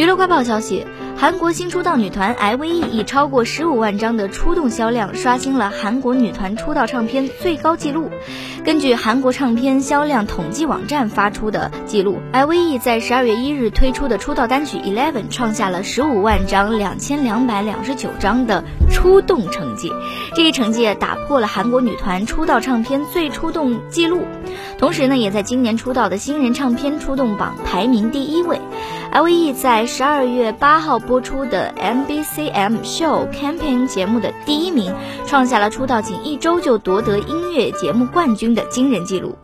娱乐快报消息，韩国新出道女团 I.V.E 以超过十五万张的出动销量，刷新了韩国女团出道唱片最高纪录。根据韩国唱片销量统计网站发出的记录，I.V.E 在十二月一日推出的出道单曲《Eleven》创下了十五万张两千两百两十九张的出动成绩，这一成绩打破了韩国女团出道唱片最出动记录，同时呢，也在今年出道的新人唱片出动榜排名第一位。L.V.E 在十二月八号播出的 M.B.C.M Show Campaign 节目的第一名，创下了出道仅一周就夺得音乐节目冠军的惊人记录。